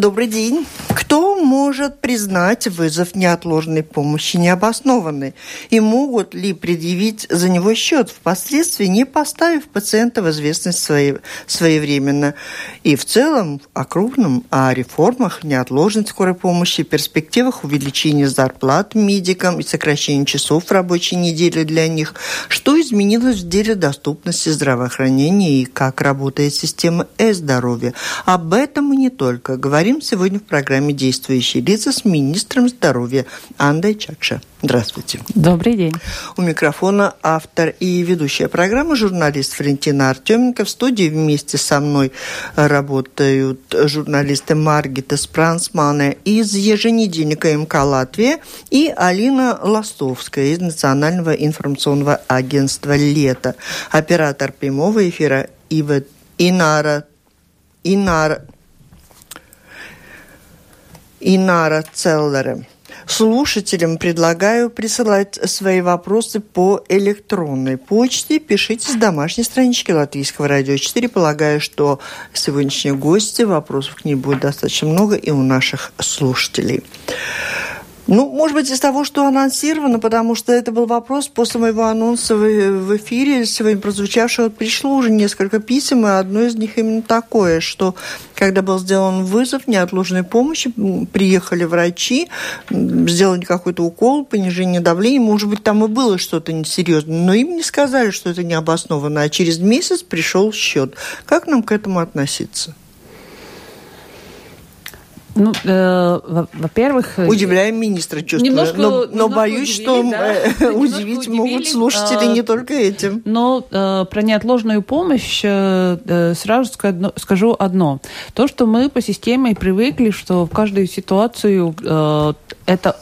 Добрый день. Может признать вызов неотложной помощи необоснованной? И могут ли предъявить за него счет, впоследствии не поставив пациента в известность своевременно? И в целом о крупном, о реформах неотложной скорой помощи, перспективах увеличения зарплат медикам и сокращения часов рабочей недели для них. Что изменилось в деле доступности здравоохранения и как работает система э-здоровья? Об этом и не только говорим сегодня в программе «Действующие лица» с министром здоровья Андой Чакша. Здравствуйте. Добрый день. У микрофона автор и ведущая программы журналист Валентина Артеменко. В студии вместе со мной работают журналисты Маргита Спрансмана из еженедельника МК «Латвия» и Алина Ластовская из Национального информационного агентства «Лето». Оператор прямого эфира Ива Инара Инара Инара Целлера. Слушателям предлагаю присылать свои вопросы по электронной почте. Пишите с домашней странички Латвийского радио 4. Полагаю, что сегодняшние гости, вопросов к ней будет достаточно много и у наших слушателей. Ну, может быть, из того, что анонсировано, потому что это был вопрос после моего анонса в эфире сегодня прозвучавшего. Пришло уже несколько писем, и одно из них именно такое, что когда был сделан вызов неотложной помощи, приехали врачи, сделали какой-то укол, понижение давления, может быть, там и было что-то несерьезное, но им не сказали, что это необоснованно, а через месяц пришел счет. Как нам к этому относиться? Ну, э, во-первых... Э, Удивляем министра, чувствую. Немножко, но, но немножко боюсь, удивили, что да. Э, удивить могут слушатели а, не только этим. Но э, про неотложную помощь э, сразу скажу одно. То, что мы по системе привыкли, что в каждую ситуацию э, это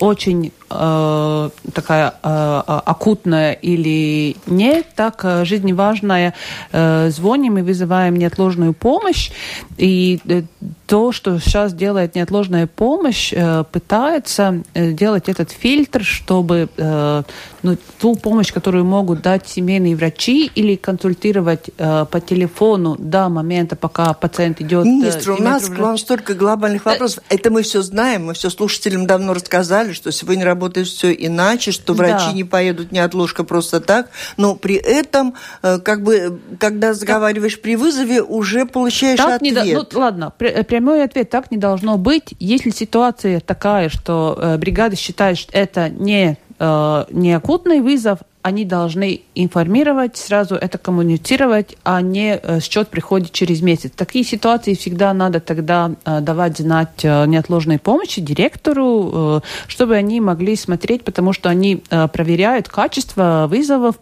очень э, такая э, акутная или не так э, жизневажная, э, звоним и вызываем неотложную помощь. И э, то, что сейчас делает неотложная помощь, э, пытается э, делать этот фильтр, чтобы э, ну, ту помощь, которую могут дать семейные врачи или консультировать э, по телефону до момента, пока пациент идет... Министр, у нас к вам столько глобальных вопросов. Это мы все знаем, мы все слушателям давно рассказали, что сегодня работает все иначе, что врачи да. не поедут неотложка просто так, но при этом, как бы, когда разговариваешь так, при вызове, уже получаешь так ответ. Не, ну, ладно, прямой ответ так не должно быть. Если ситуация такая, что э, бригада считает, что это не, э, не акутный вызов, они должны информировать, сразу это коммуницировать, а не э, счет приходит через месяц. Такие ситуации всегда надо тогда э, давать знать э, неотложной помощи директору, чтобы они могли смотреть, потому что они проверяют качество вызовов,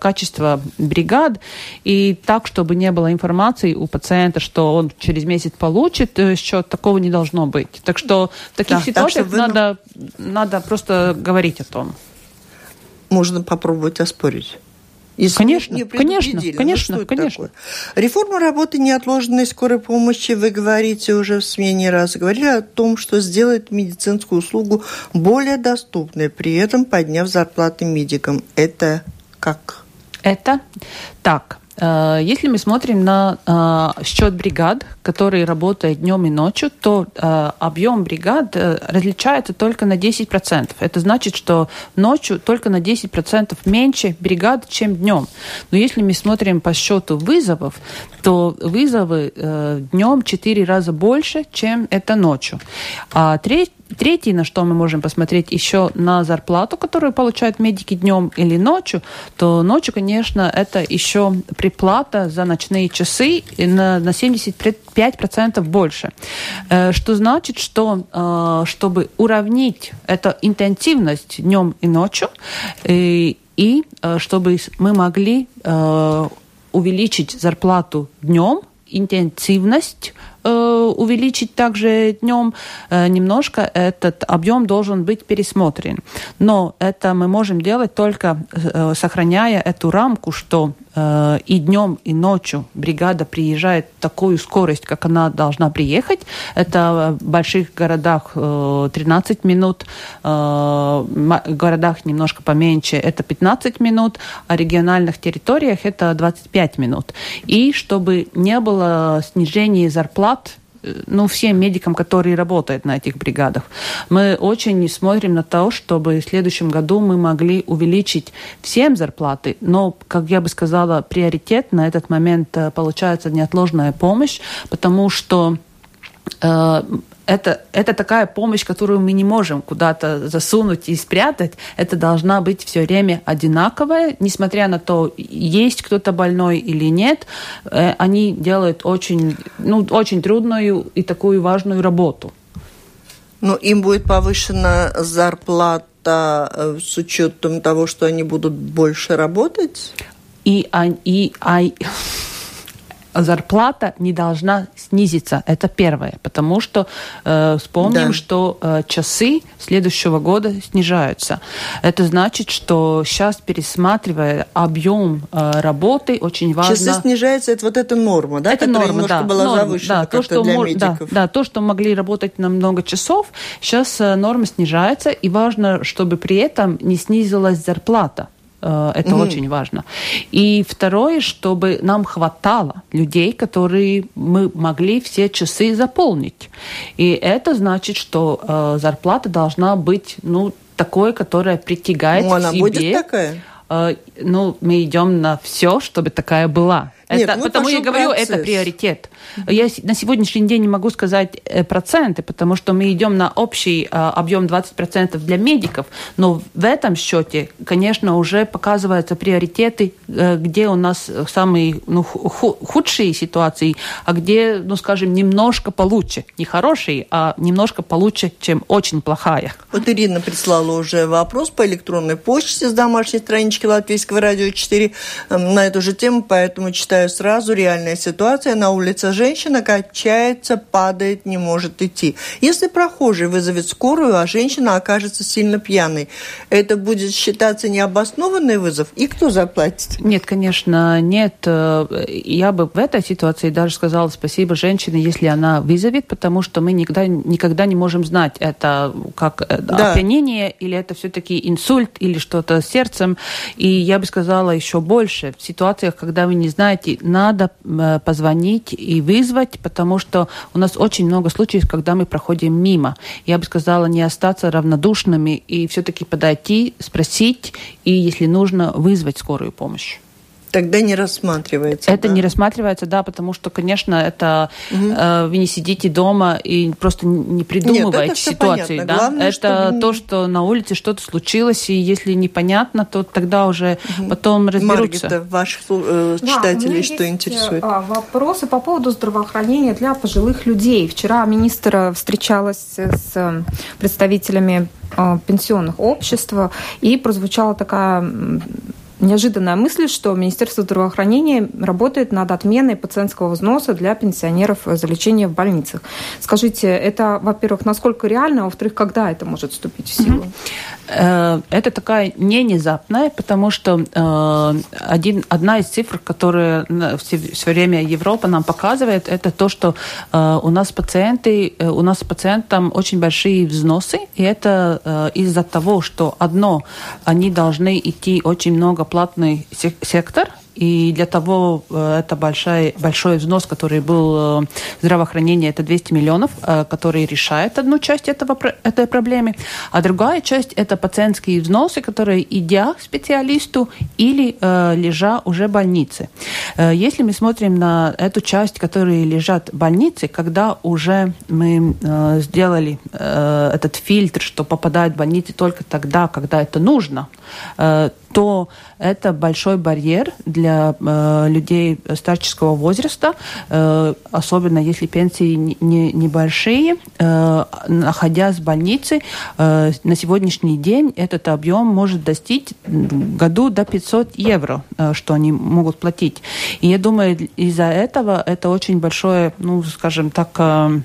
качество бригад, и так, чтобы не было информации у пациента, что он через месяц получит счет, такого не должно быть. Так что в таких да, ситуациях так, надо, надо просто говорить о том можно попробовать оспорить. Если конечно, не конечно, ну, конечно, ну, конечно. Такое? Реформа работы неотложной скорой помощи, вы говорите уже в смене раз, говорили о том, что сделает медицинскую услугу более доступной, при этом подняв зарплаты медикам. Это как? Это так. Э, если мы смотрим на э, счет бригад, который работает днем и ночью, то э, объем бригад различается только на 10%. Это значит, что ночью только на 10% меньше бригад, чем днем. Но если мы смотрим по счету вызовов, то вызовы днем 4 раза больше, чем это ночью. А треть Третье, на что мы можем посмотреть еще на зарплату, которую получают медики днем или ночью, то ночью, конечно, это еще приплата за ночные часы на, на 75% больше. Э, что значит, что э, чтобы уравнить эту интенсивность днем и ночью, и, и э, чтобы мы могли увеличить зарплату днем, интенсивность э, увеличить также днем э, немножко, этот объем должен быть пересмотрен. Но это мы можем делать только э, сохраняя эту рамку, что Э, и днем, и ночью бригада приезжает такую скорость, как она должна приехать. Это в больших городах 13 э, минут, э, в городах немножко поменьше это 15 минут, а в региональных территориях это 25 минут. И чтобы не было снижения зарплат ну, всем медикам, которые работают на этих бригадах. Мы очень смотрим на то, чтобы в следующем году мы могли увеличить всем зарплаты, но, как я бы сказала, приоритет на этот момент э, получается неотложная помощь, потому что э, это, это такая помощь, которую мы не можем куда-то засунуть и спрятать. Это должна быть все время одинаковая, несмотря на то, есть кто-то больной или нет. Э, они делают очень, ну, очень трудную и такую важную работу. Ну, им будет повышена зарплата э, с учетом того, что они будут больше работать? И, и, и, зарплата не должна снизиться. Это первое. Потому что э, вспомним, да. что э, часы следующего года снижаются. Это значит, что сейчас, пересматривая объем э, работы, очень важно... Часы снижаются, это вот эта норма, да? Это норма, да. была норма, завышена да, то, что для мож. Да, да, то, что могли работать на много часов, сейчас э, норма снижается, и важно, чтобы при этом не снизилась зарплата. Э, это mm-hmm. очень важно. И второе, чтобы нам хватало людей, которые мы могли все часы заполнить. И это значит, что э, зарплата должна быть, ну, такой, которая притягает ну, она к себе. будет такая? Э, ну, мы идем на все, чтобы такая была. Нет, это, потому я говорю, процесс. это приоритет. Я на сегодняшний день не могу сказать э, проценты, потому что мы идем на общий э, объем 20% для медиков, но в этом счете, конечно, уже показываются приоритеты, э, где у нас самые ну, худшие ситуации, а где, ну, скажем, немножко получше. Не хорошие, а немножко получше, чем очень плохая. Вот Ирина прислала уже вопрос по электронной почте с домашней странички Латвийского радио 4 эм, на эту же тему, поэтому читаю сразу, реальная ситуация. На улице женщина качается, падает, не может идти. Если прохожий вызовет скорую, а женщина окажется сильно пьяной, это будет считаться необоснованный вызов? И кто заплатит? Нет, конечно, нет. Я бы в этой ситуации даже сказала спасибо женщине, если она вызовет, потому что мы никогда, никогда не можем знать, это как э, да. опьянение или это все-таки инсульт или что-то с сердцем. И я бы сказала еще больше в ситуациях, когда вы не знаете, надо э, позвонить и вызвать, потому что у нас очень много случаев, когда мы проходим мимо. Я бы сказала, не остаться равнодушными и все-таки подойти, спросить и, если нужно, вызвать скорую помощь. Тогда не рассматривается. Это да? не рассматривается, да, потому что, конечно, это угу. э, вы не сидите дома и просто не придумываете Нет, ситуации, да. Главное, это чтобы... то, что на улице что-то случилось, и если непонятно, то тогда уже угу. потом разберутся. Маргита, ваших э, читателей да, что есть интересует? А, вопросы по поводу здравоохранения для пожилых людей. Вчера министр встречалась с представителями э, пенсионных обществ, и прозвучала такая неожиданная мысль, что Министерство здравоохранения работает над отменой пациентского взноса для пенсионеров за лечение в больницах. Скажите, это, во-первых, насколько реально, а во-вторых, когда это может вступить в силу? Э, это такая не внезапная, потому что э, один, одна из цифр, которая все, все время Европа нам показывает, это то, что э, у нас пациенты, у нас пациентам очень большие взносы, и это из-за того, что одно, они должны идти очень много платный сектор, и для того э, это большой, большой взнос, который был в э, здравоохранении, это 200 миллионов, э, который решает одну часть этого, этой проблемы. А другая часть – это пациентские взносы, которые идя к специалисту или лежа уже в больнице. Если мы смотрим на эту часть, которые лежат в больнице, когда уже мы сделали этот фильтр, что попадает в больницу только тогда, когда это нужно, то это большой барьер для э, людей старческого возраста, э, особенно если пенсии не, небольшие. Э, находясь в больнице, э, на сегодняшний день этот объем может достичь в году до 500 евро, э, что они могут платить. И я думаю, из-за этого это очень большое, ну, скажем так, э,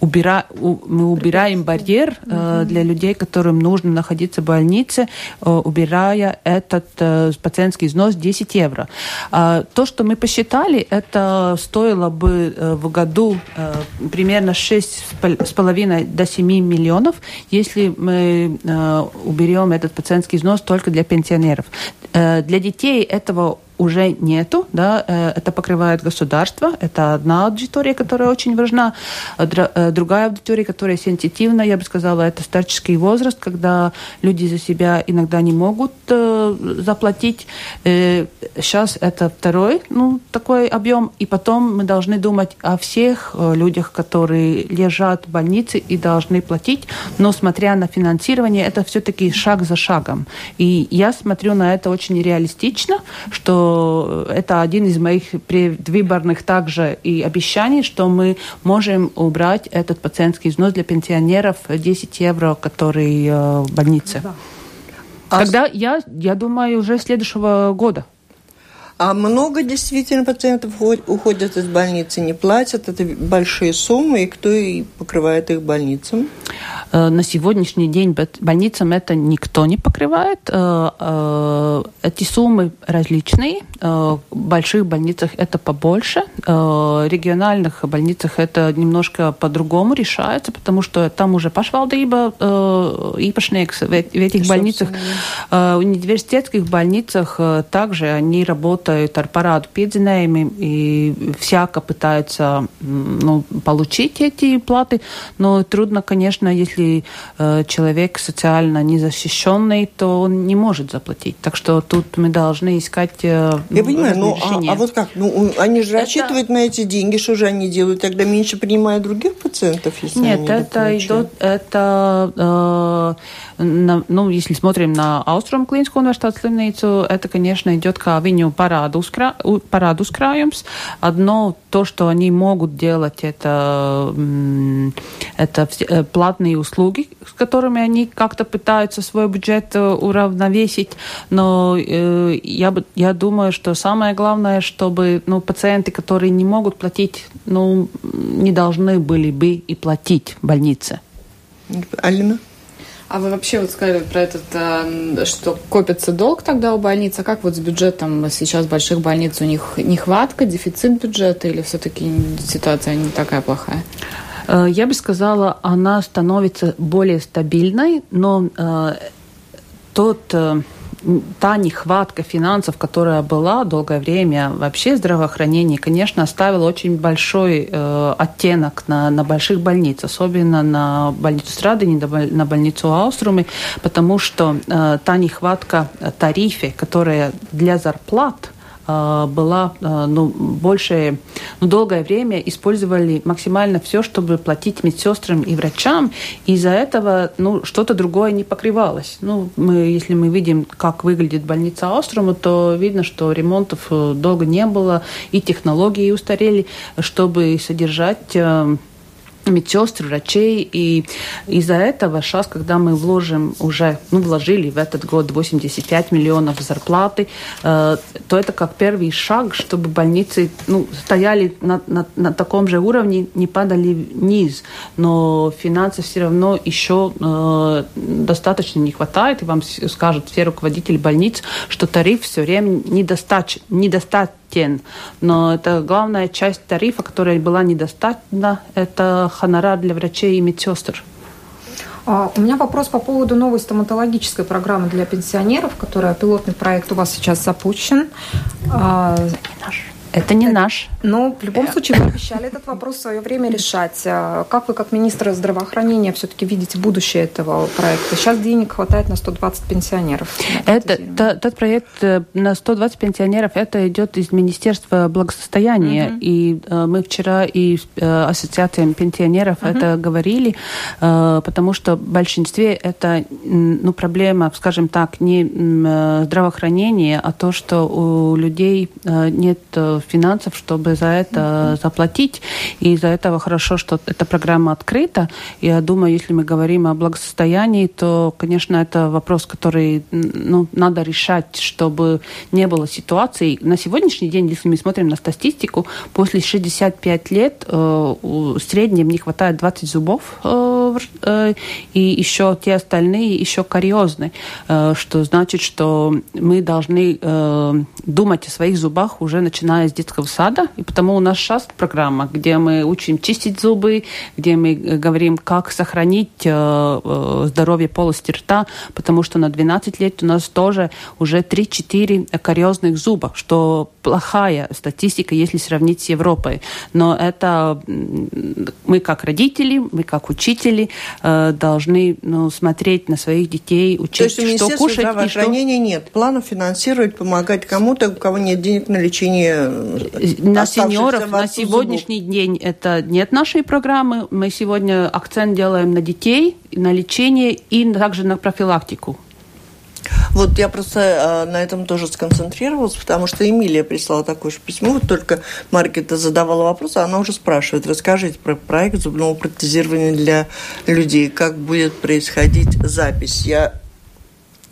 убира... мы убираем барьер э, для людей, которым нужно находиться в больнице, э, убирая этот э, пациентский взнос 10 евро. А, то, что мы посчитали, это стоило бы э, в году э, примерно 6,5 до 7 миллионов, если мы э, уберем этот пациентский взнос только для пенсионеров. Для детей этого уже нету, да, это покрывает государство, это одна аудитория, которая очень важна, другая аудитория, которая сенситивна, я бы сказала, это старческий возраст, когда люди за себя иногда не могут заплатить. Сейчас это второй, ну, такой объем, и потом мы должны думать о всех людях, которые лежат в больнице и должны платить, но смотря на финансирование, это все-таки шаг за шагом. И я смотрю на это очень реалистично, что это один из моих предвыборных также и обещаний, что мы можем убрать этот пациентский взнос для пенсионеров 10 евро, который э, в больнице. Да. Тогда я, я думаю, уже следующего года. А много действительно пациентов уходят из больницы, не платят, это большие суммы, и кто и покрывает их больницам? Э, на сегодняшний день больницам это никто не покрывает. Э, э, эти суммы различные. В больших больницах это побольше. В региональных больницах это немножко по-другому решается, потому что там уже pašvaldība īpašnieks в этих больницах. В университетских больницах также они работают ar piedzinējumiem и всяко пытаются ну, получить эти платы, но трудно, конечно, если если э, человек социально незащищенный, то он не может заплатить. Так что тут мы должны искать э, Я понимаю, но а, а вот как? Ну, они же это... рассчитывают на эти деньги, что же они делают? Тогда меньше принимают других пациентов, если Нет, это идет, это э, на, ну, если смотрим на Austrum Klīnisko universitātes slimnīcu, это, конечно, идет kā viņu parādu, uzkrā, parādu uzkrājums. Одно, то, что они могут делать, это, это э, платные услуги, с которыми они как-то пытаются свой бюджет э, уравновесить. Но э, я, я думаю, что самое главное, чтобы ну, пациенты, которые не могут платить, ну, не должны были бы и платить больнице. Алина? А вы вообще вот сказали про этот, э, что копится долг тогда у больниц. А как вот с бюджетом сейчас больших больниц? У них нехватка, дефицит бюджета или все-таки ситуация не такая плохая? Э, я бы сказала, она становится более стабильной, но э, тот та нехватка финансов, которая была долгое время вообще в здравоохранении, конечно, оставила очень большой э, оттенок на, на больших больницах, особенно на больницу Страдани, на больницу Ауструмы, потому что э, та нехватка тарифе, которая для зарплат – была а, ну, больше, ну, долгое время использовали максимально все, чтобы платить медсестрам и врачам. И из-за этого ну, что-то другое не покрывалось. Ну, мы, если мы видим, как выглядит больница Острома, то видно, что ремонтов э, долго не было, и технологии устарели, чтобы содержать э, медсестр, врачей. И из-за этого сейчас, когда мы вложим уже, ну, вложили в этот год 85 миллионов зарплаты, э, то это как первый шаг, чтобы больницы ну, стояли на, на, на таком же уровне, не падали вниз. Но финансов все равно еще э, достаточно не хватает. И вам скажут все руководители больниц, что тариф все время недостаточен. недостаточен стен. Но это главная часть тарифа, которая была недостаточна, это хонорар для врачей и медсестр. А, у меня вопрос по поводу новой стоматологической программы для пенсионеров, которая пилотный проект у вас сейчас запущен. А, наш. Это не наш. Но в любом случае вы обещали этот вопрос в свое время решать. А как вы, как министр здравоохранения, все-таки видите будущее этого проекта? Сейчас денег хватает на 120 пенсионеров. Это, тот проект э, на 120 пенсионеров, это идет из Министерства благосостояния. Угу. И э, мы вчера и э, Ассоциациям пенсионеров угу. это говорили, потому что в большинстве это ну, проблема, скажем так, не здравоохранения, а то, что у людей нет финансов, чтобы за это заплатить. И из-за этого хорошо, что эта программа открыта. Я думаю, если мы говорим о благосостоянии, то, конечно, это вопрос, который ну, надо решать, чтобы не было ситуаций. На сегодняшний день, если мы смотрим на статистику, после 65 лет э, в среднем не хватает 20 зубов э, выговор, и еще те остальные еще кариозны, что значит, что мы должны думать о своих зубах уже начиная с детского сада, и потому у нас сейчас программа, где мы учим чистить зубы, где мы говорим, как сохранить здоровье полости рта, потому что на 12 лет у нас тоже уже 3-4 кариозных зуба, что плохая статистика, если сравнить с Европой. Но это мы как родители, мы как учители э, должны ну, смотреть на своих детей, учить, То есть что кушать. здравоохранения что... нет планов финансировать, помогать кому-то, у кого нет денег на лечение э, На сеньоров на сегодняшний зубов. день это нет нашей программы. Мы сегодня акцент делаем на детей, на лечение и также на профилактику. Вот я просто э, на этом тоже сконцентрировалась, потому что Эмилия прислала такое же письмо, вот только Маркета задавала вопрос, а она уже спрашивает, расскажите про проект зубного протезирования для людей, как будет происходить запись. Я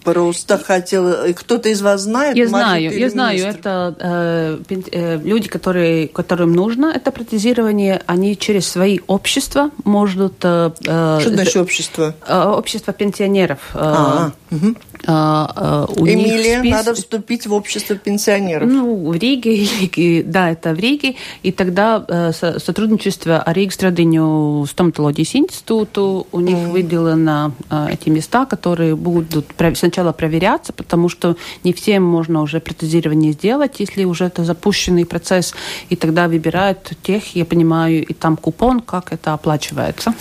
Просто хотела... Кто-то из вас знает? Я знаю, я знаю. Это э, э, люди, которые, которым нужно это протезирование, они через свои общества могут... Э, э Что значит общество? Э, общество пенсионеров. Э, а, угу. А, а, у Эмилия, спис... надо вступить в общество пенсионеров. Ну, в Риге, да, это в Риге. И тогда э, сотрудничество Риги Страдыню стоматологии институту, у них mm. выделено э, эти места, которые будут сначала проверяться, потому что не всем можно уже протезирование сделать, если уже это запущенный процесс. И тогда выбирают тех, я понимаю, и там купон, как это оплачивается.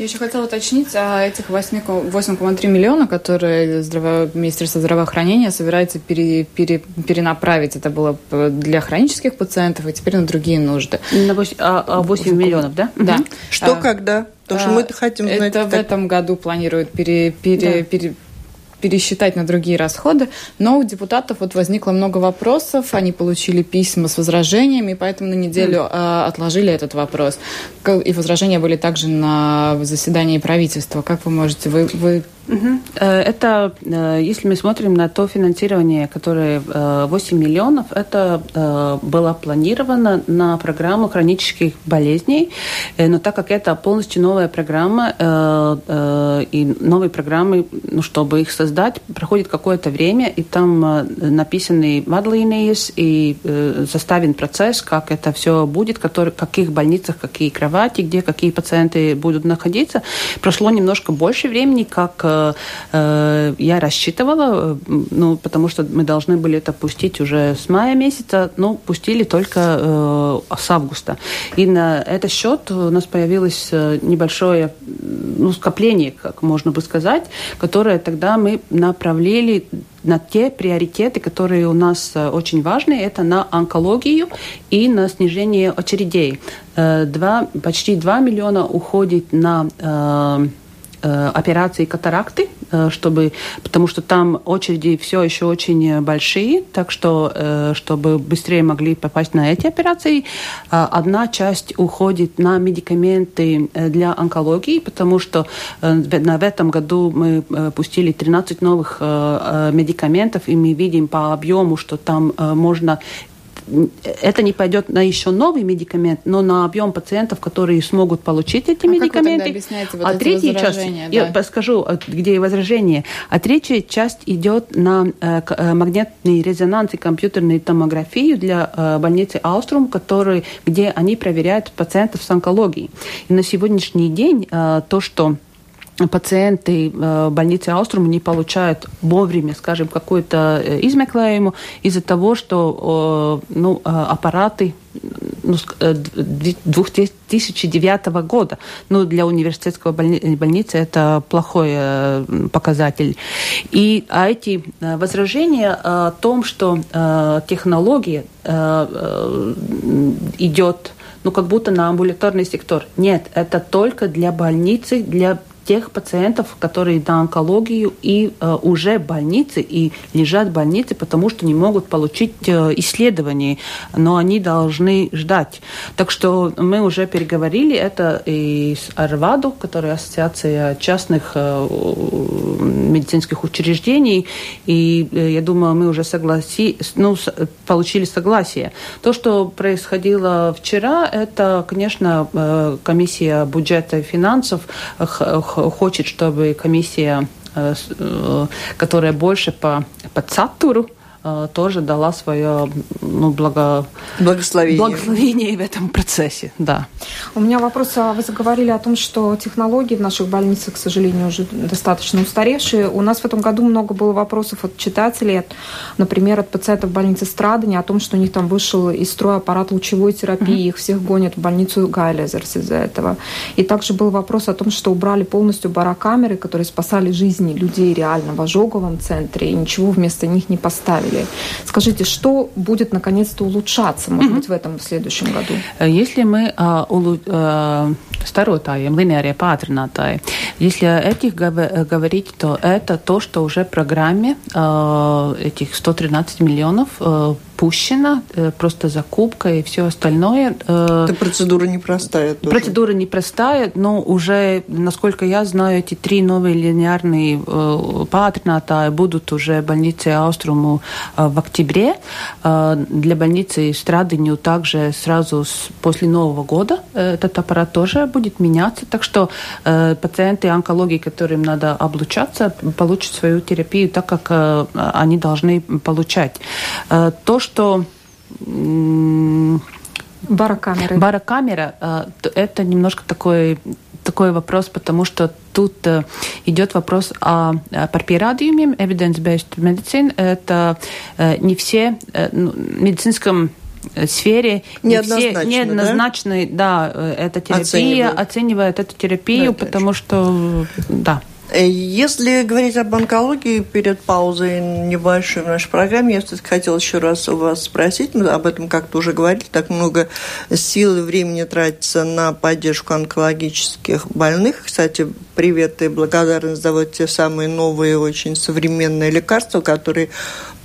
Я еще хотела уточнить о этих 8,3 миллиона, которые здраво... Министерство здравоохранения собирается пере... Пере... перенаправить. Это было для хронических пациентов, и теперь на другие нужды. На 8, а, 8 а миллионов, да? Да. Что, а, когда? Потому что мы это хотим знать. Это в этом году планируют пере... Пере... Да. пере пересчитать на другие расходы. Но у депутатов вот возникло много вопросов, они получили письма с возражениями, поэтому на неделю mm. отложили этот вопрос. И возражения были также на заседании правительства. Как вы можете, вы, вы Э, это, э, если мы смотрим на то финансирование, которое 8 э, миллионов, это было планировано на программу хронических болезней, но так как это полностью новая программа, и новые программы, ну, чтобы их создать, проходит какое-то время, и там написаны мадлинии и составлен процесс, как это все будет, в каких больницах, какие кровати, где какие пациенты будут находиться. Прошло немножко больше времени, как э, я рассчитывала, э, ну, потому что мы должны были это пустить уже с мая месяца, но пустили только э, с августа. И на этот счет у нас появилось э, небольшое ну, скопление, как можно бы сказать, которое тогда мы направили на те приоритеты, которые у нас очень важны, это на онкологию и на снижение очередей. Два, почти 2 миллиона уходит на операции катаракты, э, чтобы, потому что там очереди все еще очень большие, так что, э, чтобы быстрее могли попасть на эти операции, одна часть уходит на медикаменты для онкологии, потому что в этом году мы пустили 13 новых медикаментов, и мы видим по объему, что там можно это не пойдет на еще новый медикамент, но на объем пациентов, которые смогут получить эти а медикаменты. Вот а третья часть, да? я скажу, где возражение, а третья часть идет на э, э, магнитный резонанс и компьютерную томографию для э, больницы Ауструм, который, где они проверяют пациентов с онкологией. И на сегодняшний день то, что пациенты э, больницы Ауструм не получают вовремя, скажем, какую-то э, измеклаему из-за того, что ну, э, аппараты ну, 2009 года. Ну, для университетского больни- больницы это плохой показатель. И а эти возражения о том, что технология идет ну, как будто на амбулаторный сектор. Нет, это только для больницы, для тех пациентов, которые на онкологию и э, уже в больнице и лежат в больнице, потому что не могут получить э, исследования, но они должны ждать. Так что мы уже переговорили это и с Арваду, которая ассоциация частных э, медицинских учреждений, и э, я думаю, мы уже согласи, ну, с, получили согласие. То, что происходило вчера, это, конечно, э, комиссия бюджета и финансов хочет, чтобы комиссия, э, э, которая больше по, по цатуру, тоже дала свое ну, благо... благословение. благословение в этом процессе. Да. У меня вопрос. А вы заговорили о том, что технологии в наших больницах, к сожалению, уже достаточно устаревшие. У нас в этом году много было вопросов от читателей, например, от пациентов больницы Страдания о том, что у них там вышел из строя аппарат лучевой терапии, mm-hmm. их всех гонят в больницу Гайлезерс из-за этого. И также был вопрос о том, что убрали полностью барокамеры, которые спасали жизни людей реально в ожоговом центре, и ничего вместо них не поставили показатели. Скажите, что будет наконец-то улучшаться, может быть, в этом в следующем году? Если мы а, улу, а, старотаем, линейные патронатаи, если этих говорить, то это то, что уже в программе а, этих 113 миллионов а, запущена, э, просто закупка и все остальное. Э, Это процедура непростая тоже. Процедура непростая, но уже, насколько я знаю, эти три новые линейные э, патронata будут уже в больнице Ауструму в октябре. Для больницы Страдыню также сразу после Нового года этот аппарат тоже будет меняться. Так что пациенты онкологии, которым надо облучаться, получат свою терапию так, как они должны получать. То, что что Барокамеры. Барокамера э, – это немножко такой такой вопрос, потому что тут э, идет вопрос о, о парпирадиуме, evidence-based medicine. Это э, не все ну, медицинском сфере не все неоднозначно, да, да эта терапия оценивают. оценивает эту терапию, да, потому что да. Э, если говорить об онкологии, перед паузой небольшой в нашей программе, я все-таки хотела еще раз у вас спросить, мы об этом как-то уже говорили, так много сил и времени тратится на поддержку онкологических больных. Кстати, привет и благодарность за вот те самые новые, очень современные лекарства, которые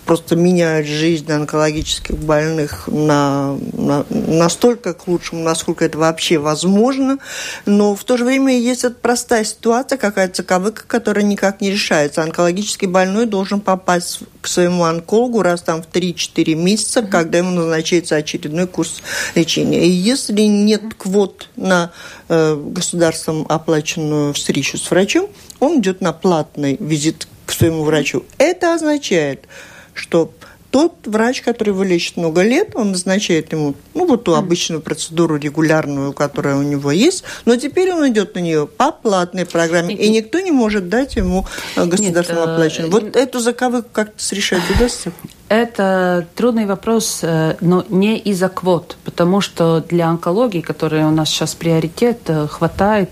просто меняют жизнь онкологических больных на, на, настолько к лучшему, насколько это вообще возможно. Но в то же время есть эта простая ситуация, какая-то заковыка, которая никак не решается. Онкологический больной должен попасть к своему онкологу раз там в 3-4 месяца, mm-hmm. когда ему назначается очередной курс лечения. И если нет квот на э, государством оплаченную встречу с врачом, он идет на платный визит к своему врачу. Это означает, что тот врач, который его лечит много лет, он назначает ему, ну, вот ту обычную процедуру регулярную, которая у него есть, но теперь он идет на нее по платной программе, и никто не может дать ему э, государственно э, оплаченную. Вот эту заковыку как-то решать удастся? Это трудный вопрос, э, но не из-за квот, потому что для онкологии, которая у нас сейчас приоритет, хватает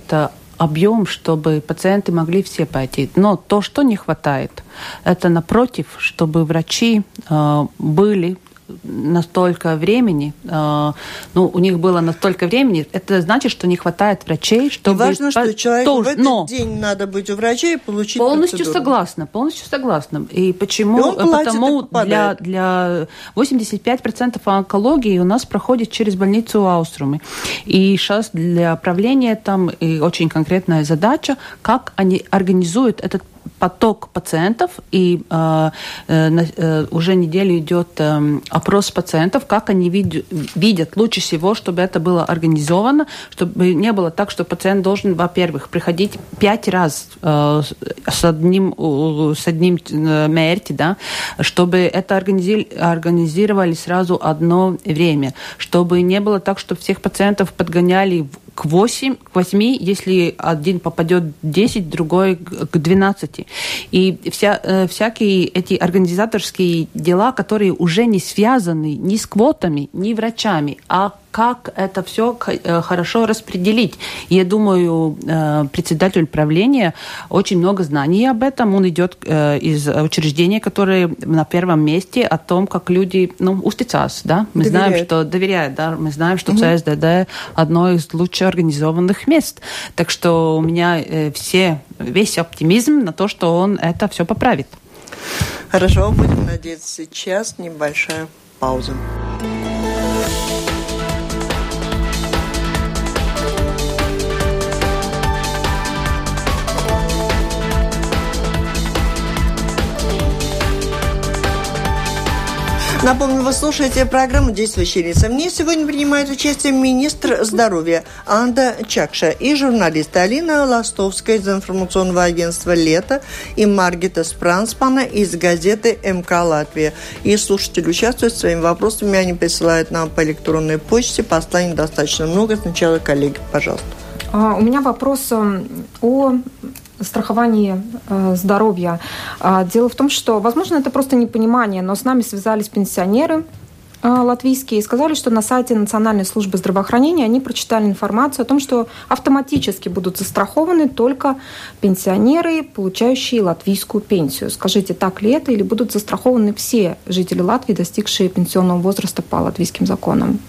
объем, чтобы пациенты могли все пойти. Но то, что не хватает, это напротив, чтобы врачи э, были настолько времени, э, ну, у них было настолько времени, это значит, что не хватает врачей, чтобы... И важно, что человеку тоже, в этот но... день надо быть у врачей и получить Полностью процедуру. согласна, полностью согласна. И почему? И Потому для, для 85% онкологии у нас проходит через больницу Ауструмы. И сейчас для правления там и очень конкретная задача, как они организуют этот поток пациентов, и э, э, э, уже неделю идет э, опрос пациентов, как они вид видят лучше всего, чтобы это было организовано, чтобы не было так, что пациент должен, во-первых, приходить пять раз э, с одним, с одним э, мерти, да, чтобы это организи организировали сразу одно время, чтобы не было так, что всех пациентов подгоняли в к 8, к 8, если один попадет 10, другой к 12. И вся, э, всякие эти организаторские дела, которые уже не связаны ни с квотами, ни врачами, а как это все э, хорошо распределить. Я думаю, э, председатель правления очень много знаний об этом. Он идет э, из учреждения, которые на первом месте о том, как люди ну, устицas, да? Мы доверяют. знаем, что доверяют, да? Мы знаем, что угу. ЦСДД одно из лучше организованных мест. Так что у меня все, весь оптимизм на то, что он это все поправит. Хорошо, будем надеяться. Сейчас небольшая пауза. Напомню, вы слушаете программу «Действующие лица». В ней сегодня принимает участие министр здоровья Анда Чакша и журналисты Алина Ластовская из информационного агентства «Лето» и Маргита Спранспана из газеты МК «Латвия». И слушатели участвуют своими вопросами, они присылают нам по электронной почте. Посланий достаточно много. Сначала коллеги, пожалуйста. А, у меня вопрос о страховании э, здоровья. А, дело в том, что, возможно, это просто непонимание, но с нами связались пенсионеры, э, латвийские сказали, что на сайте Национальной службы здравоохранения они прочитали информацию о том, что автоматически будут застрахованы только пенсионеры, получающие латвийскую пенсию. Скажите, так ли это или будут застрахованы все жители Латвии, достигшие пенсионного возраста по латвийским законам?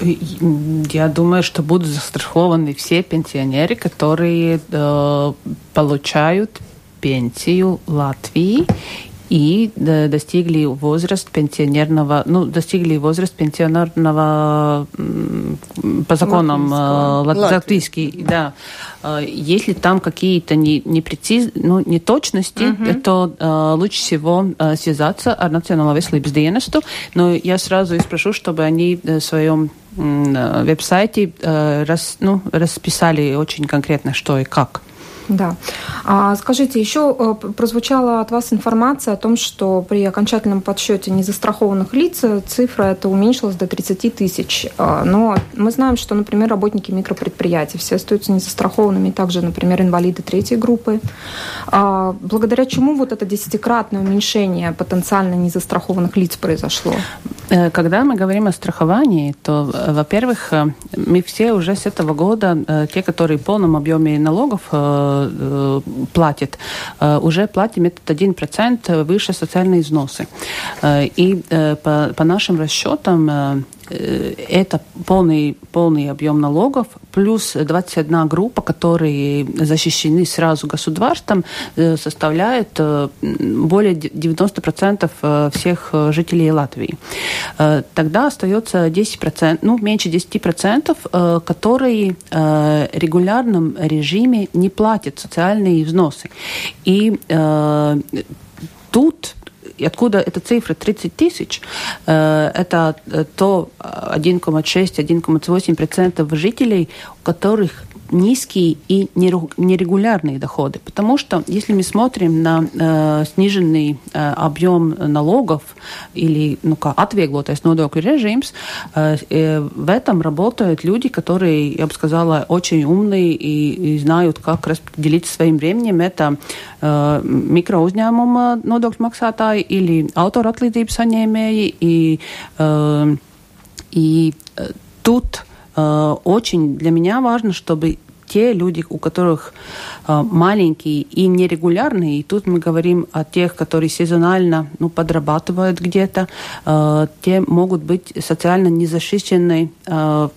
Я думаю, что будут застрахованы все пенсионеры, которые э, получают пенсию Латвии и достигли возраст пенсионерного, ну, достигли возраст пенсионерного по законам латвийский, э, да. Э, если там какие-то не, не прецизы, ну, неточности, угу. то uh, лучше всего uh, связаться с Национальной veselības dienestu. Но я сразу и спрошу, чтобы они в своем веб-сайте рас, ну, расписали очень конкретно, что и как. Да. А скажите, еще э, прозвучала от вас информация о том, что при окончательном подсчете незастрахованных лиц цифра это уменьшилась до 30 тысяч. А, но мы знаем, что, например, работники микропредприятий все остаются незастрахованными, также, например, инвалиды третьей группы. А, благодаря чему вот это десятикратное уменьшение потенциально незастрахованных лиц произошло? Э, когда мы говорим о страховании, то, э, во-первых, мы все уже с этого года, те, которые в полном объеме налогов Э, платит, э, уже платим этот 1% выше социальные взносы. Э, и по, по нашим расчетам Э, это полный, полный объем налогов, плюс 21 группа, которые защищены сразу государством, э, составляет э, более 90% всех жителей Латвии. Тогда остается 10%, ну, меньше 10%, которые в регулярном режиме не платят социальные взносы. И тут и откуда эта цифра 30 тысяч? Э, это э, то 1,6-1,8% жителей, у которых низкие и нерегулярные доходы. Потому что если мы смотрим на э, сниженный э, объем налогов или ну, atvieglotais nodokļu režīms, э, э, в этом работают люди, которые, я бы сказала, очень умные и, и знают, как распределить своим временем. Это э, mikrouzņēmuma nodokļu maksātāji или autora atlīdzības saņēmēji. И, э, и э, тут очень для меня важно, чтобы те люди, у которых э, маленькие и нерегулярные, и тут мы говорим о тех, которые сезонально ну, подрабатывают где-то, э, те могут быть социально незащищенной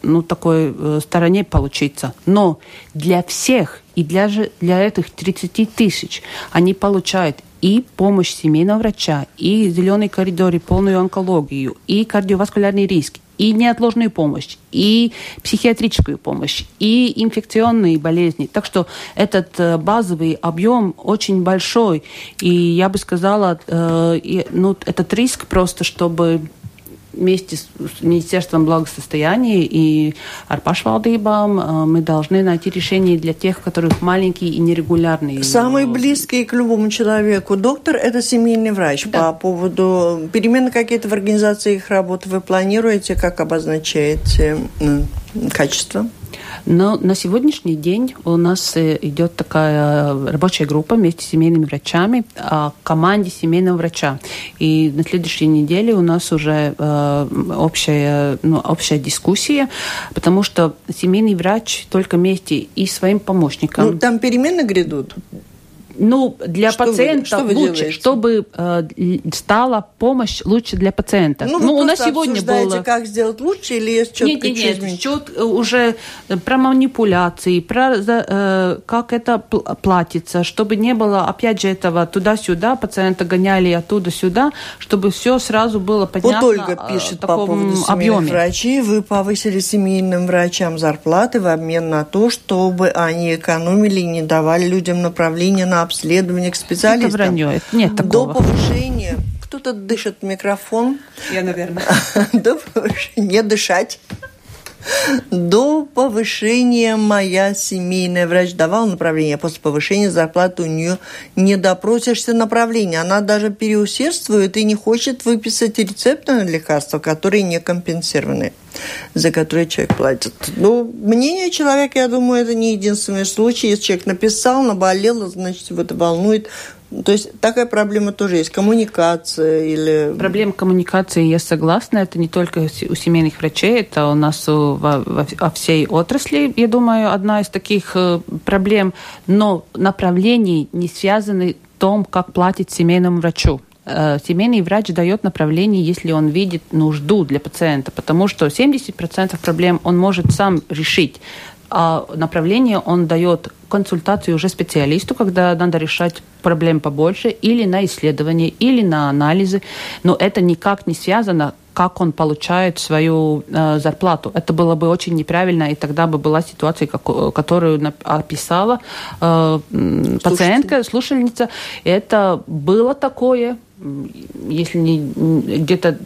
ну, такой стороне получиться. Но для всех и для, же, для этих 30 тысяч они получают и помощь семейного врача, и зеленый коридор, и полную онкологию, и кардиоваскулярный риск, и неотложную помощь, и психиатрическую помощь, и инфекционные болезни. Так что этот э, базовый объем очень большой. И я бы сказала, э, ну, этот риск просто, чтобы вместе с Министерством благосостояния и ar pašvaldībām мы должны найти решение для тех, которых маленькие и нерегулярные. Самый близкий к любому человеку доктор – это семейный врач. Да. По поводу перемены какие-то в организации их работы вы планируете, как обозначаете качество? Но на сегодняшний день у нас э, идет такая рабочая группа вместе с семейными врачами о команде семейного врача. И на следующей неделе у нас уже э, общая, ну, общая дискуссия, потому что семейный врач только вместе и своим помощником. Ну, там перемены грядут? Ну, для что пациента вы, что вы лучше, делаете? чтобы э, стала помощь лучше для пациента. Ну, ну у нас сегодня было... как сделать лучше или есть четко Нет, нет, нет, счет уже про манипуляции, про э, как это платится, чтобы не было, опять же, этого туда-сюда, пациента гоняли оттуда-сюда, чтобы все сразу было понятно Вот Ольга э, пишет по поводу объеме. врачей. Вы повысили семейным врачам зарплаты в обмен на то, чтобы они экономили и не давали людям направления на обследование к специалистам. Это вранье. Нет такого. До повышения кто-то дышит в микрофон. Я, наверное. До повышения не дышать. До повышения моя семейная врач давала направление, а после повышения зарплаты у нее не допросишься направления. Она даже переусердствует и не хочет выписать рецепты на лекарства, которые не компенсированы, за которые человек платит. Ну, мнение человека, я думаю, это не единственный случай. Если человек написал, наболел, значит, его это волнует, то есть такая проблема тоже есть, коммуникация или... Проблема коммуникации, я согласна, это не только у семейных врачей, это у нас у, во, во всей отрасли, я думаю, одна из таких э, проблем, но направлений не связаны в том, как платить семейному врачу. Э, семейный врач дает направление, если он видит нужду для пациента, потому что 70% проблем он может сам решить а направление он дает консультацию уже специалисту, когда надо решать проблем побольше, или на исследование, или на анализы. Но это никак не связано как он получает свою э, зарплату. Это было бы очень неправильно, и тогда бы была ситуация, как, которую описала э, пациентка, слушательница. Это было такое, если не где-то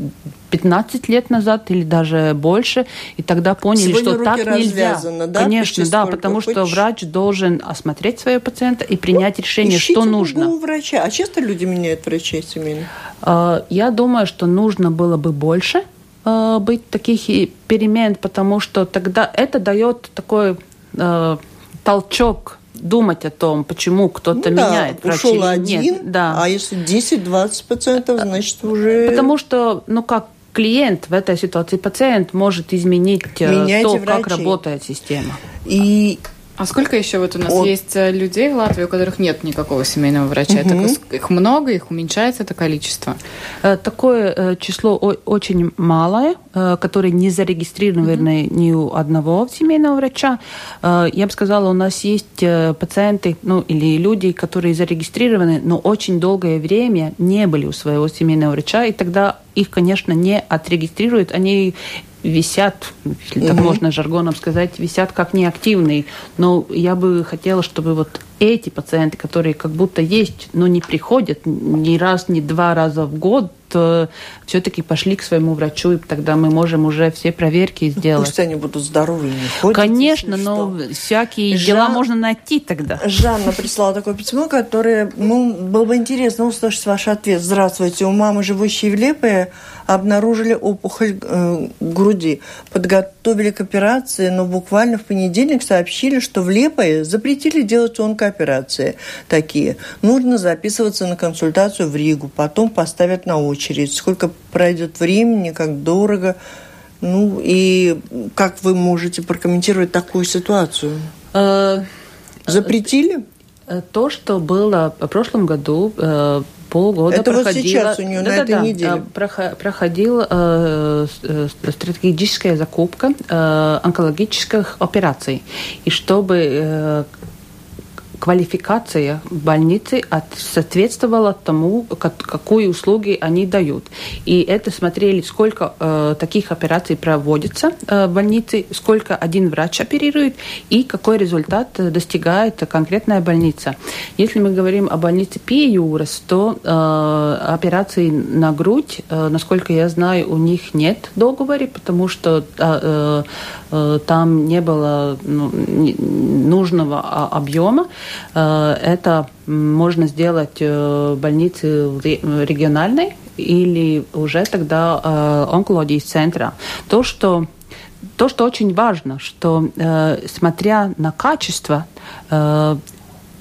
15 лет назад или даже больше, и тогда поняли, Сегодня что так нельзя. Да? Конечно, Пиши да, потому хочешь. что врач должен осмотреть своего пациента и принять вот, решение, что нужно. врача. А часто люди меняют врачей семейных? А, я думаю, что нужно было бы больше а, быть таких перемен, потому что тогда это дает такой а, толчок думать о том, почему кто-то ну, меняет да, врача ушел один, нет. Да. А если 10-20%, значит уже... Потому что, ну как клиент в этой ситуации, пациент может изменить э, Меняйте то, врачей. как работает система. И а сколько еще вот у нас От... есть э, людей в Латвии, у которых нет никакого семейного врача? Угу. Это, их много, их уменьшается это количество? Э, такое э, число очень малое, которые не зарегистрированы угу. ни у одного семейного врача. Я бы сказала, у нас есть пациенты, ну или люди, которые зарегистрированы, но очень долгое время не были у своего семейного врача, и тогда их, конечно, не отрегистрируют, они висят, если угу. так можно жаргоном сказать, висят как неактивные. Но я бы хотела, чтобы вот эти пациенты, которые как будто есть, но не приходят ни раз, ни два раза в год, все-таки пошли к своему врачу, и тогда мы можем уже все проверки сделать. Пусть они будут здоровы и не ходят. Конечно, но что. всякие Жан... дела можно найти тогда. Жанна прислала такое письмо, которое, ну, было бы интересно услышать ваш ответ. Здравствуйте, у мамы, живущей в Лепое, обнаружили опухоль э, груди. Подготовили к операции, но буквально в понедельник сообщили, что в Лепое запретили делать онкооперации такие. Нужно записываться на консультацию в Ригу, потом поставят на очередь. Сколько пройдет времени, как дорого. Ну и как вы можете прокомментировать такую ситуацию? Э, Запретили? Э, то, что было в прошлом году, полгода Это проходила... вот сейчас у нее да, на да, этой да, неделе. Проходила э, э, стратегическая закупка э, онкологических операций. И чтобы э, квалификация больницы соответствовала тому, как, какую услуги они дают. И это смотрели, сколько э, таких операций проводится э, в больнице, сколько один врач оперирует и какой результат достигает конкретная больница. Если мы говорим о больнице Пиюрас, то э, операции на грудь, э, насколько я знаю, у них нет договора, потому что э, э, там не было ну, нужного объема. Э, это можно сделать э, в больнице региональной или уже тогда э, онкологии центра. То, что то, что очень важно, что э, смотря на качество, э,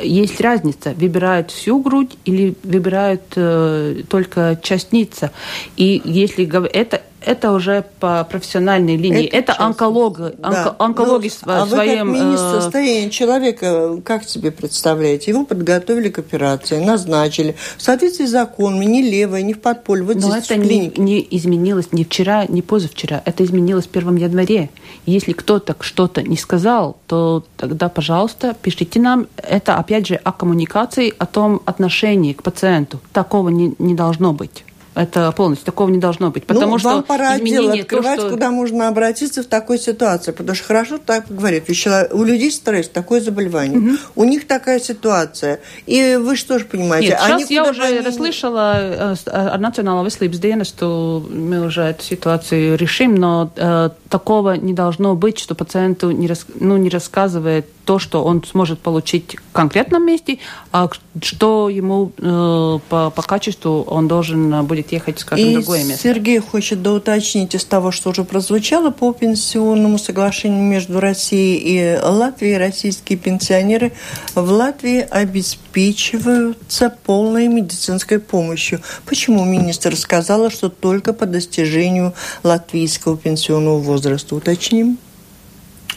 есть разница, выбирают всю грудь или выбирают э, только частница. И если это это уже по профессиональной линии. Это, это онколог, да. онко, онкологи ну, а своим... Вы как министр э, состояния человека, как себе представляете? Его подготовили к операции, назначили. В соответствии с законами, не левое, не в подполье. Вот Но это не, не изменилось ни вчера, ни позавчера. Это изменилось в 1 январе. Если кто-то что-то не сказал, то тогда, пожалуйста, пишите нам. Это, опять же, о коммуникации, о том отношении к пациенту. Такого не, не должно быть. Это полностью такого не должно быть. Потому ну, что вам пора отдел открывать, то, что... куда можно обратиться в такой ситуации. Потому что хорошо так говорит. У людей стресс, такое заболевание. Угу. У них такая ситуация. И вы что же понимаете? Нет, сейчас я уже они... расслышала от Национального veselības что мы уже эту ситуацию решим, но э, такого не должно быть, что пациенту не, рас, ну, не рассказывает то, что он сможет получить в конкретном месте, а что ему э, по, по качеству он должен будет ехать, скажем, в другое место. Сергей хочет доуточнить из того, что уже прозвучало по пенсионному соглашению между Россией и Латвией. Российские пенсионеры в Латвии обеспечиваются полной медицинской помощью. Почему министр сказала, что только по достижению латвийского пенсионного возраста? Уточним?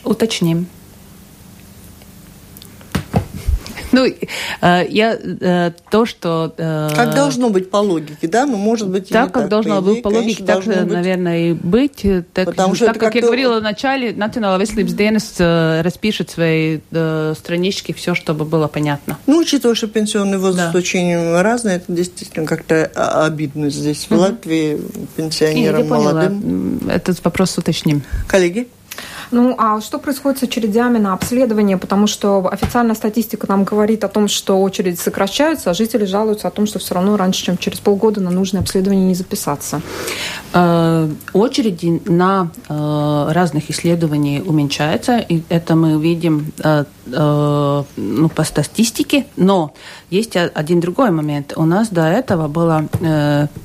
Уточним. Ну, э, я э, то, что... Э, как должно быть по логике, да? Ну, может быть, так, как так, должно быть по логике, так, наверное, и быть. Так, Потому что так как я говорила в начале, Национальный veselības dienas распишет свои странички, все, чтобы было понятно. Ну, учитывая, что пенсионный возраст да. очень разный, это действительно как-то обидно здесь, в Латвии, пенсионерам молодым. Этот вопрос уточним. Коллеги? Ну, а что происходит с очередями на обследование? Потому что официальная статистика нам говорит о том, что очереди сокращаются, а жители жалуются о том, что все равно раньше, чем через полгода на нужное обследование не записаться. Э, очереди на э, разных исследованиях уменьшаются, и это мы видим э, ну, по статистике, но есть один другой момент. У нас до этого было,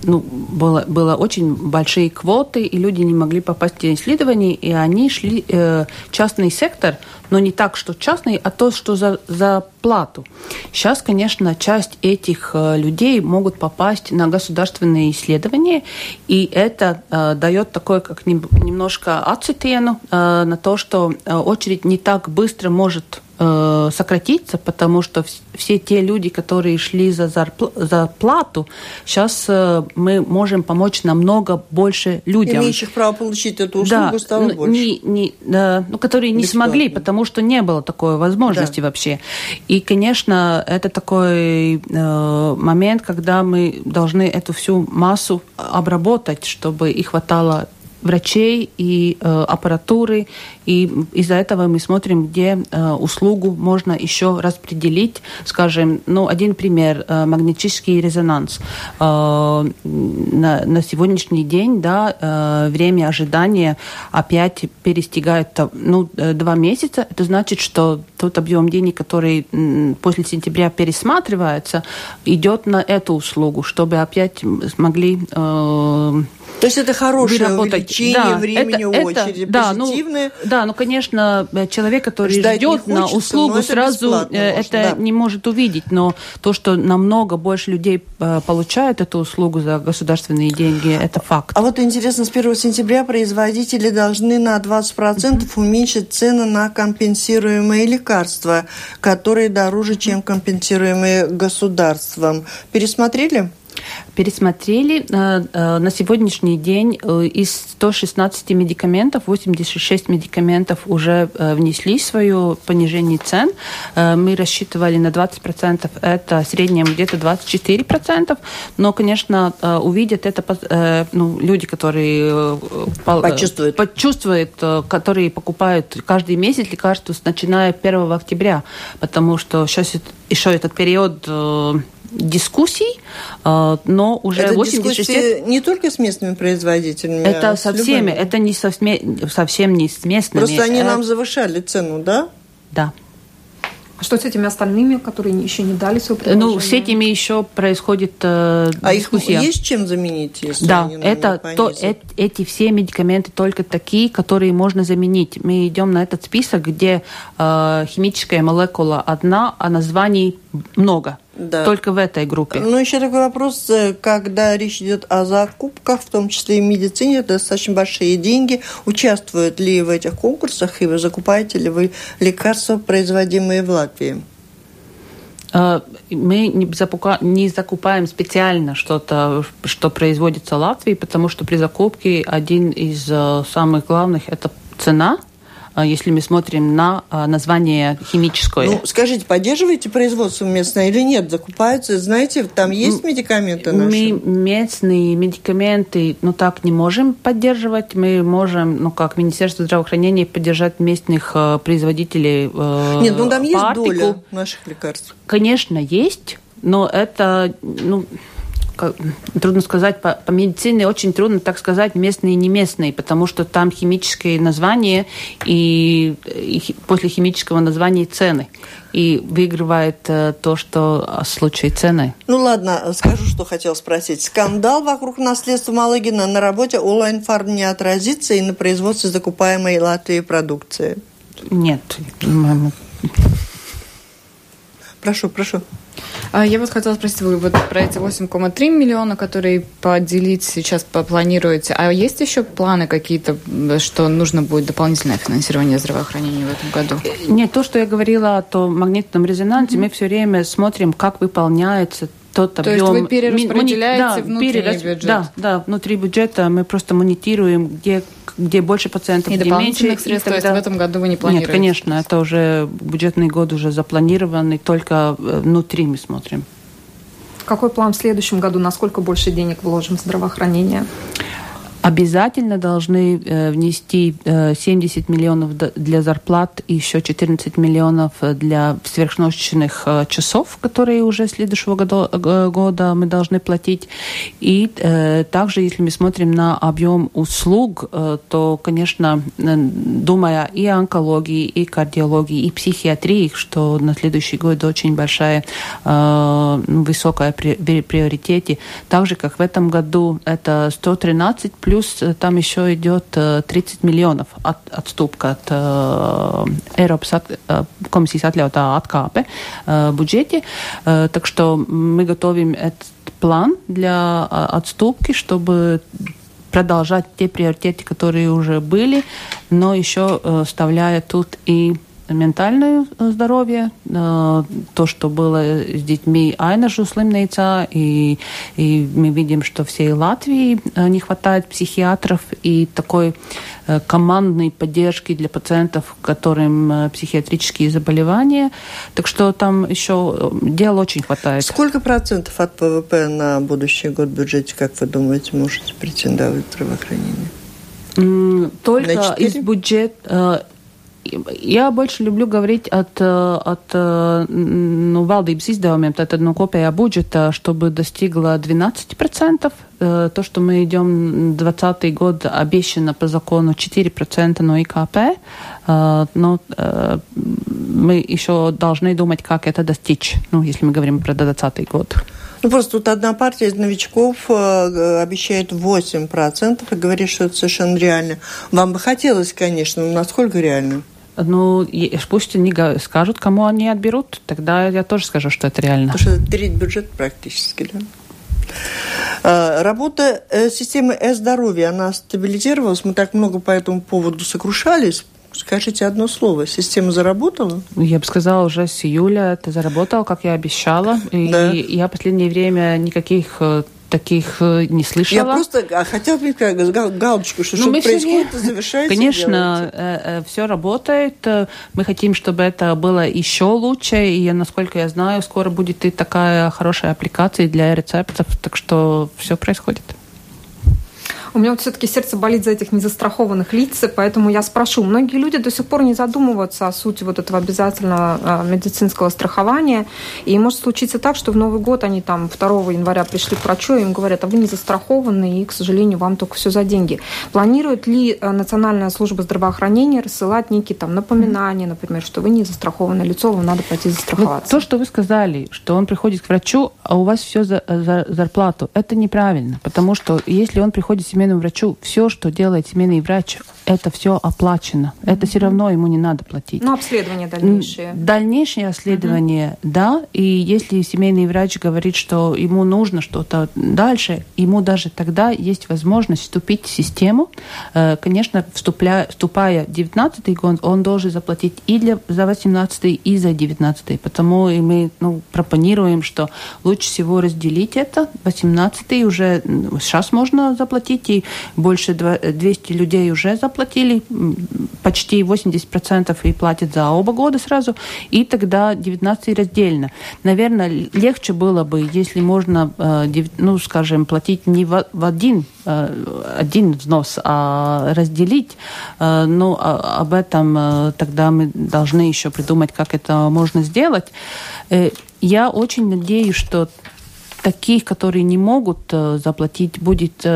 ну, было, было очень большие квоты, и люди не могли попасть в исследования, и они шли э, частный сектор, но не так, что частный, а то, что за, за плату. Сейчас, конечно, часть этих э, людей могут попасть на государственные исследования, и это э, дает такое, как немножко ацетену э, на то, что э, очередь не так быстро может э, сократиться, потому что все те люди, которые шли за, за плату, сейчас э, мы можем помочь намного больше людям. Имеющих право получить эту услугу да, стало больше. Не, не, да, ну, которые не Бесплатно. смогли, потому что не было такой возможности да. вообще. И, конечно, это такой э, момент, когда мы должны эту всю массу обработать, чтобы их хватало врачей и э, аппаратуры, и из-за этого мы смотрим, где э, услугу можно еще распределить. Скажем, ну, один пример, э, магнетический резонанс. Э, на, на сегодняшний день, да, э, время ожидания опять перестигает ну, э, два месяца. Это значит, что тот объем денег, который после сентября пересматривается, идет на эту услугу, чтобы опять смогли э, то есть это хорошее увеличение да, времени это, очереди, это, да, позитивное. Ну, да, ну, конечно, человек, который Ждать ждет хочется, на услугу, сразу э, это да. не может увидеть. Но то, что намного больше людей э, получают эту услугу за государственные деньги, это факт. А вот интересно, с 1 сентября производители должны на 20% mm-hmm. уменьшить цены на компенсируемые лекарства, которые дороже, чем компенсируемые государством. Пересмотрели? Пересмотрели. Э, э, на сегодняшний день э, из 116 медикаментов 86 медикаментов уже внесли свое понижение цен. Мы рассчитывали на 20%, это в среднем где-то 24%. Но, конечно, увидят это ну, люди, которые почувствуют. почувствуют, которые покупают каждый месяц лекарства, начиная 1 октября, потому что сейчас еще этот период дискуссий, э, но уже это 86 лет... не только с местными производителями, Это а со всеми, любыми. это не со, совсем не с местными. Просто они э... нам завышали цену, да? Да. А что с этими остальными, которые еще не дали свое предложение? Ну, с этими еще происходит э, а дискуссия. их есть чем заменить, если Да, они это то, э, эти все медикаменты только такие, которые можно заменить. Мы идем на этот список, где э, химическая молекула одна, а названий много. Да. Только в этой группе. Ну, еще такой вопрос, э, когда речь идет о закупках, в том числе и в медицине, это достаточно большие деньги. Участвуют ли в этих конкурсах, и вы закупаете ли вы лекарства, производимые в Латвии? Э, мы не закупаем специально что-то, что производится в Латвии, потому что при закупке один из э, самых главных – это цена – если мы смотрим на а, название химическое. Ну, скажите, поддерживаете производство местное или нет? Закупаются, знаете, там есть медикаменты наши? Мы местные медикаменты, ну, так не можем поддерживать. Мы можем, ну, как Министерство здравоохранения, поддержать местных э, производителей э, Нет, ну, там есть доля наших лекарств? Конечно, есть, но это, ну, трудно сказать, по, по медицине очень трудно так сказать местные и не местные, потому что там химические названия и, и после химического названия цены. И выигрывает э, то, что в случае цены. Ну ладно, скажу, что хотел спросить. Скандал вокруг наследства Малыгина на работе онлайн-фарм не отразится и на производстве закупаемой Латвии продукции? Нет. Прошу, прошу. А я вот хотела спросить, вы вот про эти 8,3 миллиона, которые поделить сейчас планируете, а есть еще планы какие-то, что нужно будет дополнительное финансирование здравоохранения в этом году? Нет, то, что я говорила о магнитном резонансе, mm-hmm. мы все время смотрим, как выполняется тот объем. То есть вы перераспределяете Мони... да, внутренний перерас... бюджет? Да, да, внутри бюджета мы просто монитируем, где, где больше пациентов, и где меньше. средств, и тогда... то есть в этом году вы не планируете? Нет, конечно, это уже бюджетный год уже запланированный, только э, внутри мы смотрим. Какой план в следующем году? Насколько больше денег вложим в здравоохранение? Обязательно должны э, внести э, 70 миллионов для зарплат и еще 14 миллионов для сверхночных э, часов, которые уже следующего года, э, мы должны платить. И э, также, если мы смотрим на объем услуг, э, то, конечно, э, думая и о онкологии, и кардиологии, и психиатрии, что на следующий год очень большая, э, высокая при, приоритете, так же, как в этом году, это 113 плюс плюс э, там еще идет 30 э, миллионов от, отступка от э, Eiropas от, э, комиссijas atļautā atkāpe э, бюджете. Э, так что мы готовим этот план для э, отступки, чтобы продолжать те приоритеты, которые уже были, но еще э, вставляя тут и ментальное здоровье, э, то, что было с детьми Ainažu slimnīcā, и, и мы видим, что всей Латвии э, не хватает психиатров и такой э, командной поддержки для пациентов, которым психиатрические заболевания. Так что там еще дел очень хватает. Сколько процентов от ВВП на будущий год в бюджете, как вы думаете, можете претендовать здравоохранение? Только из бюджета Jā, больше люблю говорить от, от ну, valdības izdevumiem, tātad no kopējā budžeta, чтобы достигло 12%. То, что мы идем 2020 год, обещано по закону 4% на ИКП, но мы еще должны думать, как это достичь, ну, если мы говорим про 2020 год. Ну, просто тут одна партия из новичков обещает 8% и говорит, что это совершенно реально. Вам бы хотелось, конечно, но насколько реально? Ну, пусть они скажут, кому они отберут, тогда я тоже скажу, что это реально. Потому что это треть бюджет практически, да? А, работа э, системы э-здоровья, она стабилизировалась. Мы так много по этому поводу сокрушались. Скажите одно слово. Система заработала? Я бы сказала, уже с июля это заработало, как я обещала. Да. И я в последнее время никаких э, таких э, не слышала. Я просто а, хотела бы галочку, что ну, что происходит, завершается. Конечно, э, все работает. Мы хотим, чтобы это было еще лучше. И, насколько я знаю, скоро будет и такая хорошая аппликация для рецептов. Так что все происходит. У меня вот все-таки сердце болит за этих незастрахованных лиц, поэтому я спрошу. Многие люди до сих пор не задумываются о сути вот этого обязательного а, медицинского страхования. И может случиться так, что в Новый год они там 2 января пришли к врачу, и им говорят, а вы не застрахованы, и, к сожалению, вам только все за деньги. Планирует ли а, Национальная служба здравоохранения рассылать некие там напоминания, например, что вы не застрахованное лицо, вам надо пойти застраховаться? Ну, то, что вы сказали, что он приходит к врачу, а у вас все за, за зарплату, это неправильно, потому что если он приходит к семейному врачу, все, что делает семейный врач, это все оплачено. Mm-hmm. Это все равно ему не надо платить. Ну, обследование дальнейшее. Дальнейшее обследование, mm-hmm. да. И если семейный врач говорит, что ему нужно что-то дальше, ему даже тогда есть возможность вступить в систему. Э, конечно, вступля, вступая в 19 год, он должен заплатить и для, за 18 и за 19 Потому и мы ну, пропонируем, что лучше всего разделить это. 18 уже сейчас можно заплатить, и больше 200 людей уже заплатили платили, почти 80% и платят за оба года сразу, и тогда 19 раздельно. Наверное, легче было бы, если можно, э, ну, скажем, платить не в один э, один взнос, а разделить. Э, ну, а, об этом тогда мы должны еще придумать, как это можно сделать. Я очень надеюсь, что таких, которые не могут заплатить, будет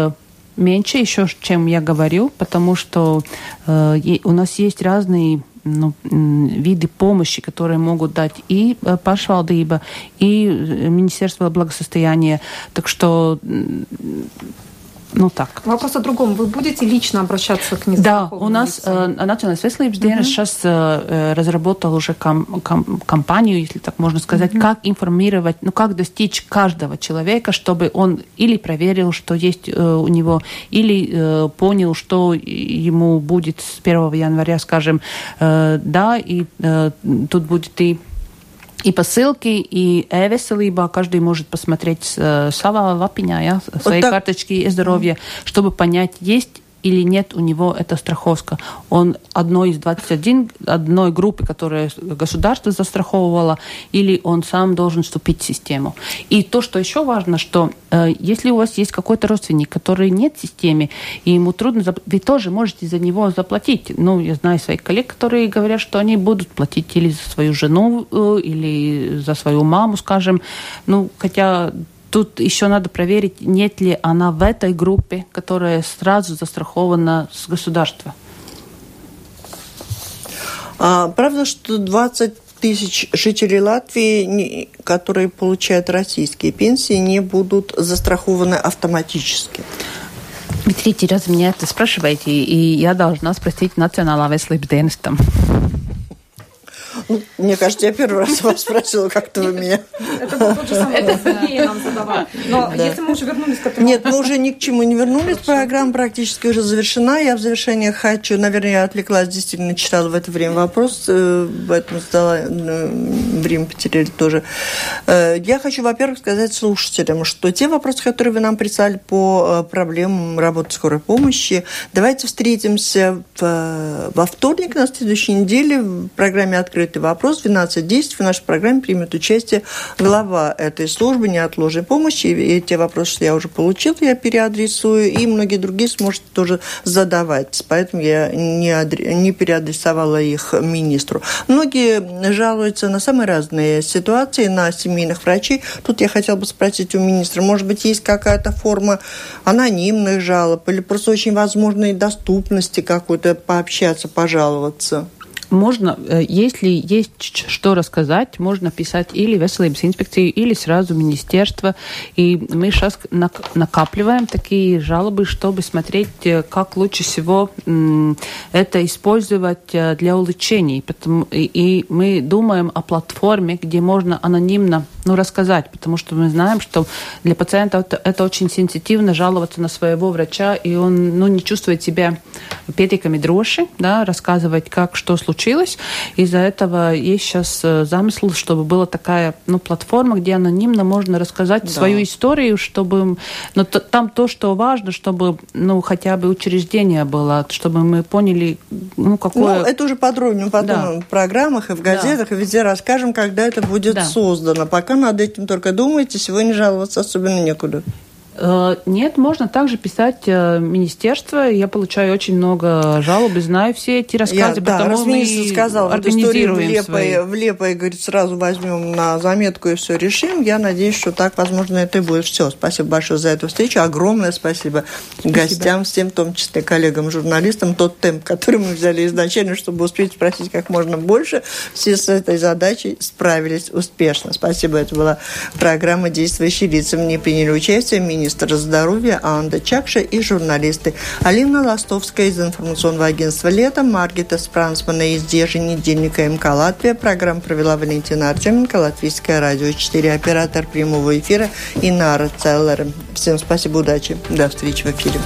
меньше еще, чем я говорю, потому что э, у нас есть разные ну, виды помощи, которые могут дать и э, Пашвалдыба, и э, Министерство благосостояния. Так что ну так. Вопрос о другом. Вы будете лично обращаться к Да, у нас э, Национальный Светлības uh-huh. сейчас э, разработал уже ком, ком, компанию, если так можно сказать, uh-huh. как информировать, ну как достичь каждого человека, чтобы он или проверил, что есть э, у него, или э, понял, что ему будет с 1 января, скажем, э, да, и э, тут будет и и посылки, и e-veselībā. Каждый может посмотреть э, сава лапиня, ja, свои вот карточки и здоровье, чтобы понять, есть или нет у него эта страховка. Он одной из 21, одной группы, которая государство застраховывало, или он сам должен вступить в систему. И то, что еще важно, что э, если у вас есть какой-то родственник, который нет в системе, и ему трудно, вы тоже можете за него заплатить. Ну, я знаю своих коллег, которые говорят, что они будут платить или за свою жену, э, или за свою маму, скажем. Ну, хотя Тут еще надо проверить, нет ли она в этой группе, которая сразу застрахована с государства. А, правда, что 20 тысяч жителей Латвии, которые получают российские пенсии, не будут застрахованы автоматически? Вы третий раз меня это спрашиваете, и я должна спросить Национального dienestam. Ну, мне кажется, я первый раз вас спросила, как-то вы меня... Это был тот же самый нам задавали. Но если мы уже вернулись к этому... Нет, мы уже ни к чему не вернулись. Программа практически уже завершена. Я в завершение хочу... Наверное, я отвлеклась, действительно читала в это время вопрос, э, поэтому задала... Э, время потеряли тоже. Э, я хочу, во-первых, сказать слушателям, что те вопросы, которые вы нам прислали по проблемам работы скорой помощи, давайте встретимся во вторник на следующей неделе в программе «Открытый открытый вопрос. 12.10 в нашей программе примет участие глава этой службы неотложной помощи. И те вопросы, что я уже получил, я переадресую, и многие другие сможете тоже задавать. Поэтому я не, адре... не переадресовала их министру. Многие жалуются на самые разные ситуации, на семейных врачей. Тут я хотела бы спросить у министра, может быть, есть какая-то форма анонимных жалоб или просто очень возможной доступности какой-то пообщаться, пожаловаться? Можно, э, если есть что рассказать, можно писать или Веселības инспекцию, или сразу министерство. И мы сейчас накапливаем такие жалобы, чтобы смотреть, э, как лучше всего это использовать э, для улучшений. И мы думаем о платформе, где можно анонимно ну, рассказать, потому что мы знаем, что для пациента это очень сенситивно жаловаться на своего врача, и он ну, не чувствует себя петиками дрожи, да, рассказывать, как что случилось. Из-за этого есть сейчас э, замысел, чтобы была такая ну, платформа, где анонимно можно рассказать да. свою историю, чтобы... Но ну, то, там то, что важно, чтобы ну, хотя бы учреждение было, чтобы мы поняли, ну, какое... Ну, это уже подробнее потом да. в программах и в газетах, да. и везде расскажем, когда это будет да. создано. Пока над этим только думаете, сегодня жаловаться особенно некуда. Э, нет, можно также писать э, министерство. Я получаю очень много жалоб и знаю все эти рассказы, Я, да, мы сказал, организируем в свои. в Лепой, говорит, сразу возьмем на заметку и все решим. Я надеюсь, что так, возможно, это и будет. Все, спасибо большое за эту встречу. Огромное спасибо, спасибо. гостям, всем, в том числе коллегам-журналистам. Тот темп, который мы взяли изначально, чтобы успеть спросить как можно больше, все с этой задачей справились успешно. Спасибо. Это была программа «Действующие лица». Мне приняли участие министр здоровья Анда Чакша и журналисты Алина Ластовская из информационного агентства «Лето», Маргита Спрансмана из Дежи недельника МК «Латвия». Программу провела Валентина Артеменко, Латвийское радио 4, оператор прямого эфира Инара Целлер. Всем спасибо, удачи. До встречи в эфире.